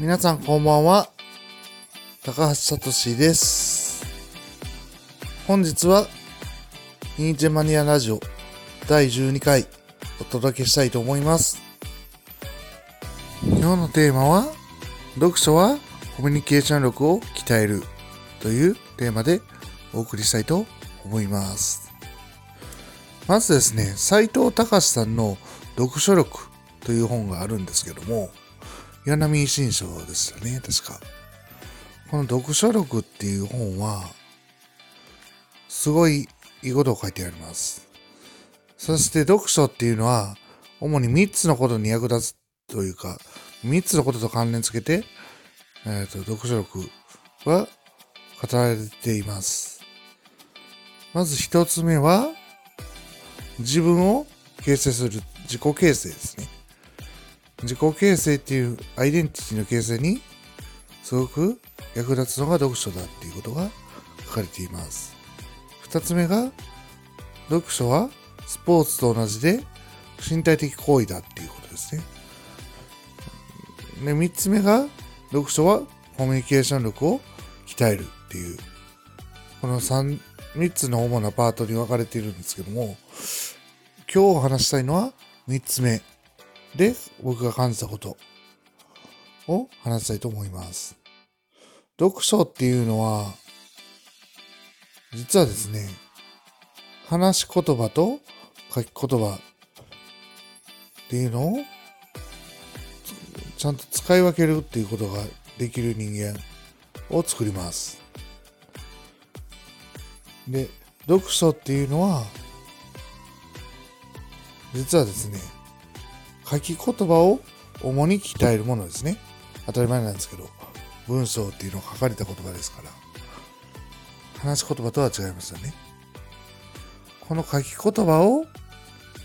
皆さんこんばんは。高橋聡です。本日は、ニーチェマニアラジオ第12回お届けしたいと思います。今日のテーマは、読書はコミュニケーション力を鍛えるというテーマでお送りしたいと思います。まずですね、斉藤隆さんの読書力という本があるんですけども、岩波新書ですよね、確か。この読書力っていう本は、すごいいいことを書いてあります。そして読書っていうのは、主に3つのことに役立つというか、3つのことと関連付けて、えっ、と、読書力は語られています。まず1つ目は、自分を形成する自己形成ですね。自己形成っていうアイデンティティの形成にすごく役立つのが読書だっていうことが書かれています。二つ目が読書はスポーツと同じで身体的行為だっていうことですね。で、三つ目が読書はコミュニケーション力を鍛えるっていうこの三三つの主なパートに分かれているんですけども今日話したいのは三つ目で僕が感じたことを話したいと思います。読書っていうのは、実はですね、話し言葉と書き言葉っていうのをちゃんと使い分けるっていうことができる人間を作ります。で、読書っていうのは、実はですね、書き言葉を主に鍛えるものですね。当たり前なんですけど、文章っていうのは書かれた言葉ですから、話し言葉とは違いますよね。この書き言葉を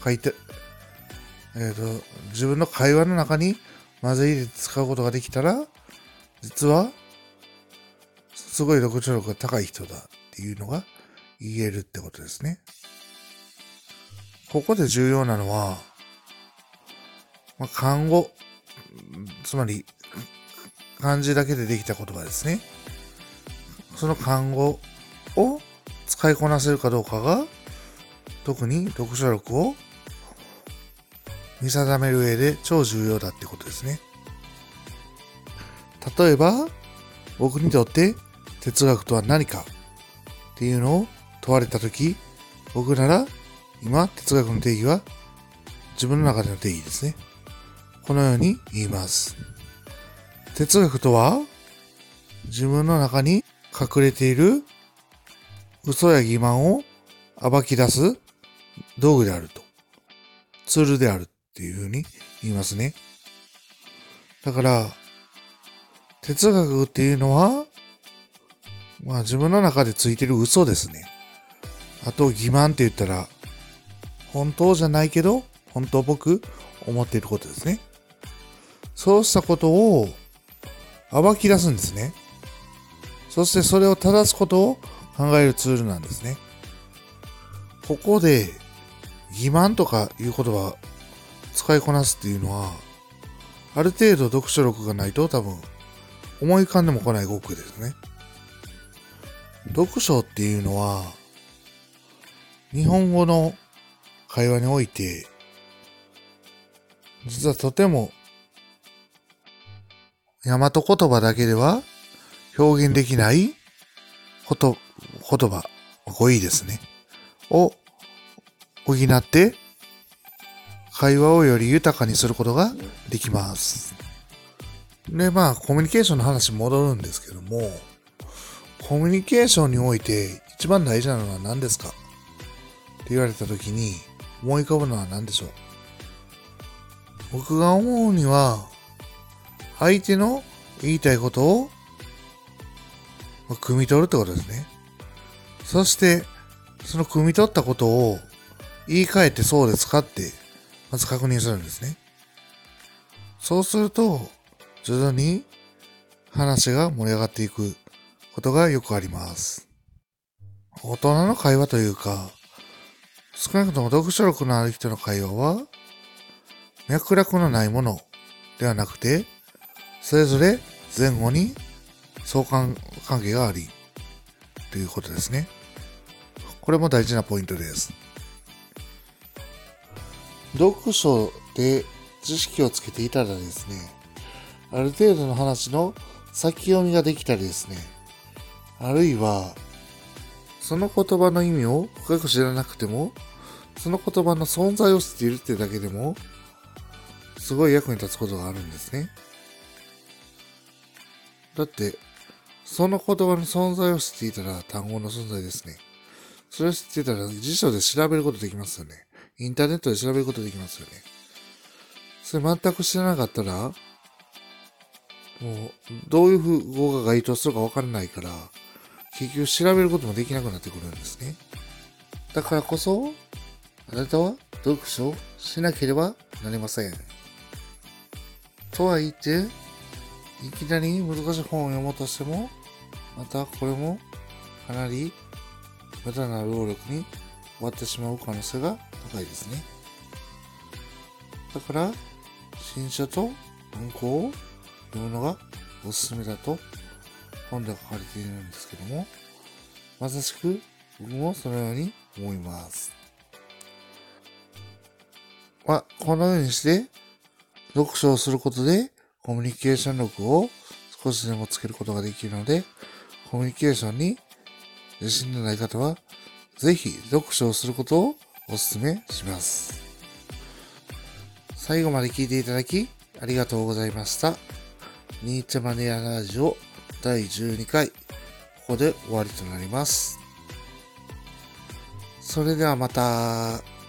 書いて、えっ、と、自分の会話の中に混ぜ入れて使うことができたら、実は、すごい読書力が高い人だっていうのが言えるってことですね。ここで重要なのは、まあ、漢語、つまり漢字だけでできた言葉ですね。その漢語を使いこなせるかどうかが、特に読書力を見定める上で超重要だってことですね。例えば、僕にとって哲学とは何かっていうのを問われたとき、僕なら今哲学の定義は自分の中での定義ですね。このように言います。哲学とは自分の中に隠れている嘘や欺瞞を暴き出す道具であると。ツールであるっていうふうに言いますね。だから、哲学っていうのは、まあ自分の中でついてる嘘ですね。あと欺瞞って言ったら、本当じゃないけど、本当僕思っていることですね。そうしたことを暴き出すんですね。そしてそれを正すことを考えるツールなんですね。ここで欺瞞とかいう言葉使いこなすっていうのは、ある程度読書力がないと多分思い浮かんでも来ない語句ですね。読書っていうのは、日本語の会話において、実はとても大和言葉だけでは表現できないこと、言葉、語彙ですね。を補って会話をより豊かにすることができます。で、まあ、コミュニケーションの話戻るんですけども、コミュニケーションにおいて一番大事なのは何ですか？って言われた時に思い浮かぶのは何でしょう？僕が思うには、相手の言いたいことを、ま汲み取るってことですね。そして、その汲み取ったことを言い換えてそうですかって、まず確認するんですね。そうすると、徐々に話が盛り上がっていくことがよくあります。大人の会話というか、少なくとも読書力のある人の会話は、脈絡のないものではなくて、それぞれ前後に相関関係があり、ということですね。これも大事なポイントです。読書で知識をつけていたらですね、ある程度の話の先読みができたりですね、あるいは、その言葉の意味を深く知らなくても、その言葉の存在を知っているってだけでも、すごい役に立つことがあるんですね。だって、その言葉の存在を知っていたら単語の存在ですね。それを知っていたら辞書で調べることできますよね。インターネットで調べることできますよね。それ全く知らなかったら、もう、どういう符号が該当するかわからないから、結局調べることもできなくなってくるんですね。だからこそ、あなたは読書しなければなりません。とは言って、いきなり難しい本を読もうとしても、またこれもかなり無駄な労力に終わってしまう可能性が高いですね。だから、新書と文庫を読むのがおすすめだと本で書かれているんですけども、まさしく僕もそのように思います。まあ、このようにして読書をすることでコミュニケーション力を少しでもつけることができるので、コミュニケーションに自信のない方は、ぜひ読書をすることをお勧めします。最後まで聞いていただき、ありがとうございました。ニーチェマネアラジオ第12回、ここで終わりとなります。それではまた。